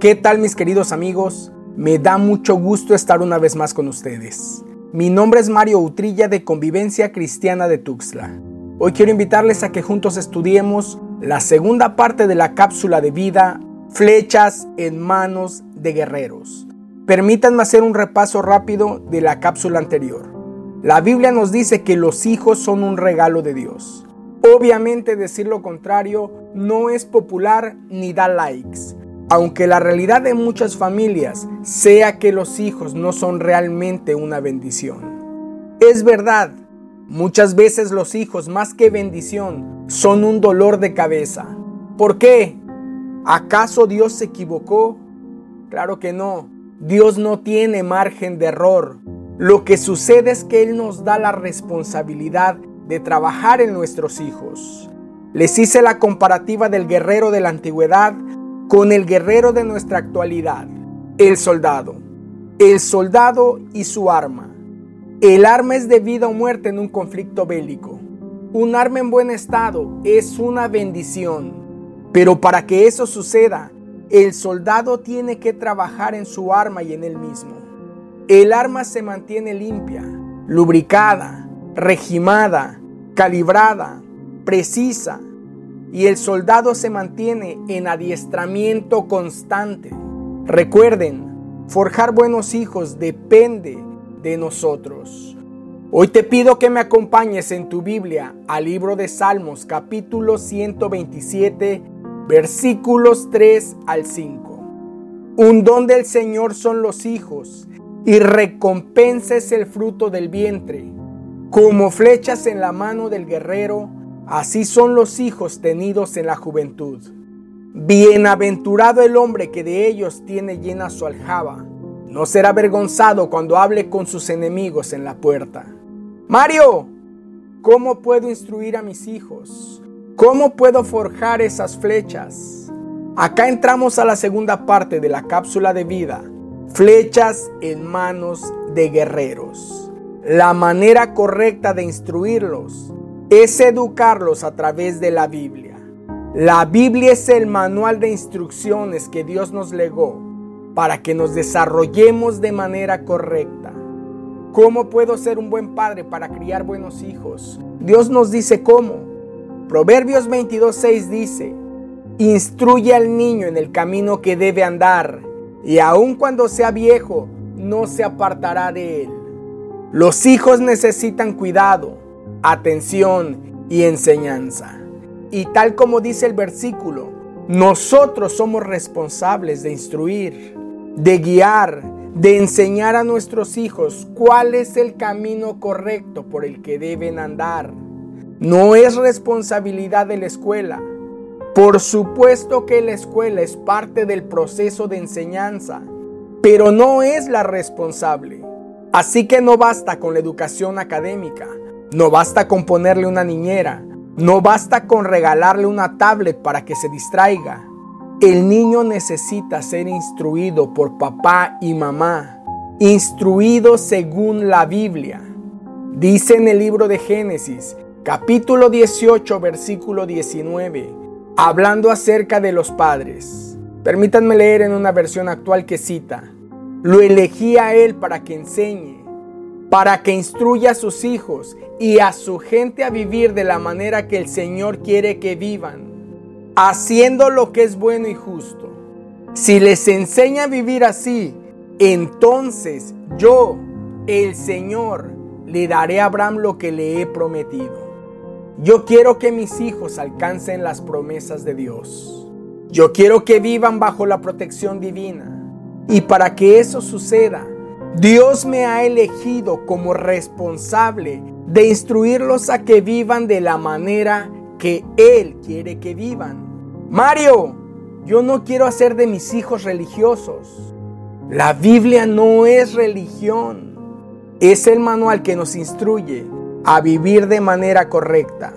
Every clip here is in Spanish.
¿Qué tal mis queridos amigos? Me da mucho gusto estar una vez más con ustedes. Mi nombre es Mario Utrilla de Convivencia Cristiana de Tuxtla. Hoy quiero invitarles a que juntos estudiemos la segunda parte de la cápsula de vida, Flechas en manos de guerreros. Permítanme hacer un repaso rápido de la cápsula anterior. La Biblia nos dice que los hijos son un regalo de Dios. Obviamente decir lo contrario no es popular ni da likes. Aunque la realidad de muchas familias sea que los hijos no son realmente una bendición. Es verdad, muchas veces los hijos más que bendición son un dolor de cabeza. ¿Por qué? ¿Acaso Dios se equivocó? Claro que no. Dios no tiene margen de error. Lo que sucede es que Él nos da la responsabilidad de trabajar en nuestros hijos. Les hice la comparativa del guerrero de la antigüedad con el guerrero de nuestra actualidad, el soldado. El soldado y su arma. El arma es de vida o muerte en un conflicto bélico. Un arma en buen estado es una bendición. Pero para que eso suceda, el soldado tiene que trabajar en su arma y en él mismo. El arma se mantiene limpia, lubricada, regimada, calibrada, precisa, y el soldado se mantiene en adiestramiento constante. Recuerden, forjar buenos hijos depende de nosotros. Hoy te pido que me acompañes en tu Biblia al libro de Salmos capítulo 127 versículos 3 al 5. Un don del Señor son los hijos y recompensa es el fruto del vientre. Como flechas en la mano del guerrero, Así son los hijos tenidos en la juventud. Bienaventurado el hombre que de ellos tiene llena su aljaba. No será avergonzado cuando hable con sus enemigos en la puerta. Mario, ¿cómo puedo instruir a mis hijos? ¿Cómo puedo forjar esas flechas? Acá entramos a la segunda parte de la cápsula de vida. Flechas en manos de guerreros. La manera correcta de instruirlos es educarlos a través de la Biblia. La Biblia es el manual de instrucciones que Dios nos legó para que nos desarrollemos de manera correcta. ¿Cómo puedo ser un buen padre para criar buenos hijos? Dios nos dice cómo. Proverbios 22.6 dice, Instruye al niño en el camino que debe andar, y aun cuando sea viejo, no se apartará de él. Los hijos necesitan cuidado, atención y enseñanza. Y tal como dice el versículo, nosotros somos responsables de instruir, de guiar, de enseñar a nuestros hijos cuál es el camino correcto por el que deben andar. No es responsabilidad de la escuela. Por supuesto que la escuela es parte del proceso de enseñanza, pero no es la responsable. Así que no basta con la educación académica, no basta con ponerle una niñera, no basta con regalarle una tablet para que se distraiga. El niño necesita ser instruido por papá y mamá, instruido según la Biblia. Dice en el libro de Génesis, capítulo 18, versículo 19, hablando acerca de los padres. Permítanme leer en una versión actual que cita, lo elegí a él para que enseñe para que instruya a sus hijos y a su gente a vivir de la manera que el Señor quiere que vivan, haciendo lo que es bueno y justo. Si les enseña a vivir así, entonces yo, el Señor, le daré a Abraham lo que le he prometido. Yo quiero que mis hijos alcancen las promesas de Dios. Yo quiero que vivan bajo la protección divina. Y para que eso suceda, Dios me ha elegido como responsable de instruirlos a que vivan de la manera que Él quiere que vivan. Mario, yo no quiero hacer de mis hijos religiosos. La Biblia no es religión. Es el manual que nos instruye a vivir de manera correcta,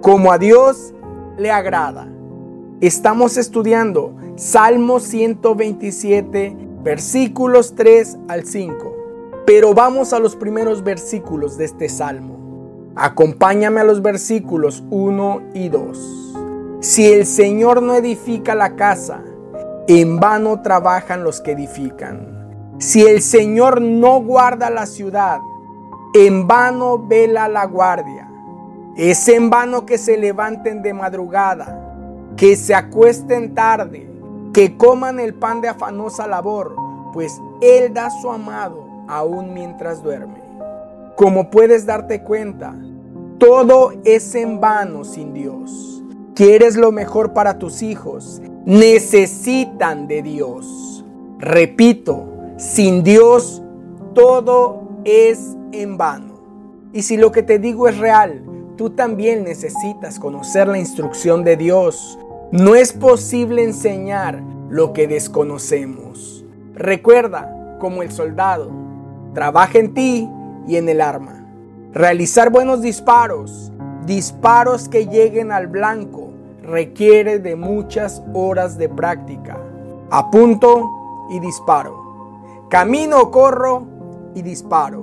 como a Dios le agrada. Estamos estudiando Salmo 127 versículos 3 al 5. Pero vamos a los primeros versículos de este salmo. Acompáñame a los versículos 1 y 2. Si el Señor no edifica la casa, en vano trabajan los que edifican. Si el Señor no guarda la ciudad, en vano vela la guardia. Es en vano que se levanten de madrugada, que se acuesten tarde, que coman el pan de afanosa labor, pues Él da su amado aún mientras duerme. Como puedes darte cuenta, todo es en vano sin Dios. Quieres lo mejor para tus hijos, necesitan de Dios. Repito, sin Dios todo es en vano. Y si lo que te digo es real, tú también necesitas conocer la instrucción de Dios. No es posible enseñar lo que desconocemos. Recuerda, como el soldado, trabaja en ti y en el arma. Realizar buenos disparos, disparos que lleguen al blanco, requiere de muchas horas de práctica. Apunto y disparo. Camino, corro y disparo.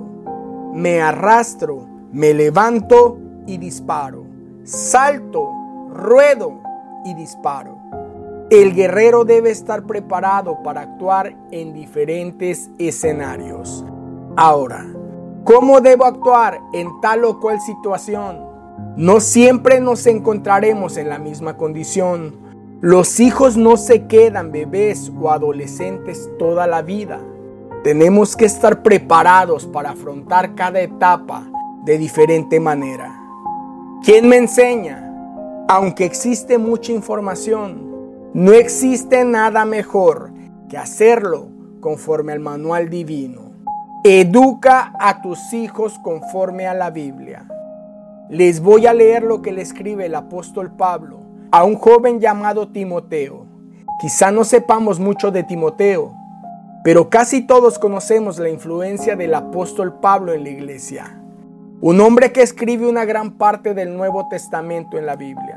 Me arrastro, me levanto y disparo. Salto, ruedo y disparo. El guerrero debe estar preparado para actuar en diferentes escenarios. Ahora, ¿cómo debo actuar en tal o cual situación? No siempre nos encontraremos en la misma condición. Los hijos no se quedan bebés o adolescentes toda la vida. Tenemos que estar preparados para afrontar cada etapa de diferente manera. ¿Quién me enseña? Aunque existe mucha información, no existe nada mejor que hacerlo conforme al manual divino. Educa a tus hijos conforme a la Biblia. Les voy a leer lo que le escribe el apóstol Pablo a un joven llamado Timoteo. Quizá no sepamos mucho de Timoteo, pero casi todos conocemos la influencia del apóstol Pablo en la iglesia. Un hombre que escribe una gran parte del Nuevo Testamento en la Biblia.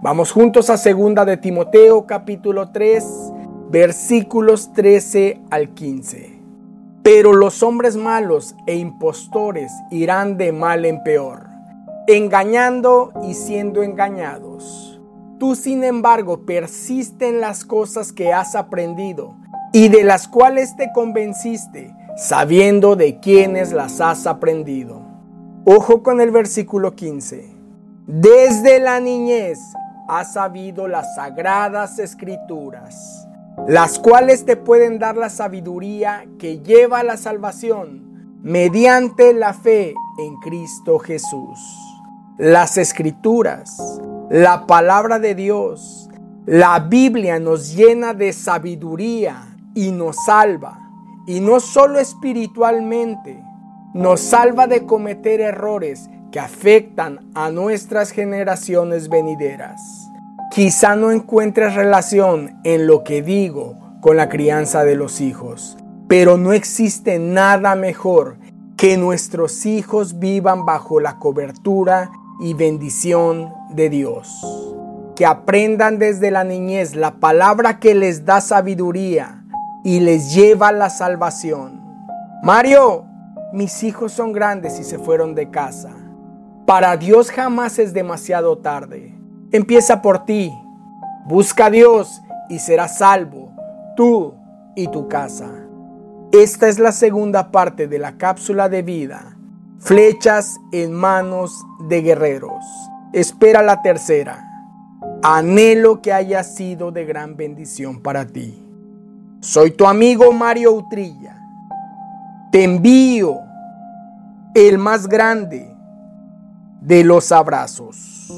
Vamos juntos a segunda de Timoteo capítulo 3 versículos 13 al 15. Pero los hombres malos e impostores irán de mal en peor engañando y siendo engañados. Tú, sin embargo, persiste en las cosas que has aprendido y de las cuales te convenciste, sabiendo de quiénes las has aprendido. Ojo con el versículo 15. Desde la niñez has sabido las sagradas escrituras, las cuales te pueden dar la sabiduría que lleva a la salvación mediante la fe en Cristo Jesús las escrituras, la palabra de Dios, la Biblia nos llena de sabiduría y nos salva. Y no solo espiritualmente, nos salva de cometer errores que afectan a nuestras generaciones venideras. Quizá no encuentres relación en lo que digo con la crianza de los hijos, pero no existe nada mejor que nuestros hijos vivan bajo la cobertura y bendición de Dios. Que aprendan desde la niñez la palabra que les da sabiduría y les lleva a la salvación. Mario, mis hijos son grandes y se fueron de casa. Para Dios jamás es demasiado tarde. Empieza por ti. Busca a Dios y serás salvo, tú y tu casa. Esta es la segunda parte de la cápsula de vida flechas en manos de guerreros. Espera la tercera. Anhelo que haya sido de gran bendición para ti. Soy tu amigo Mario Utrilla. Te envío el más grande de los abrazos.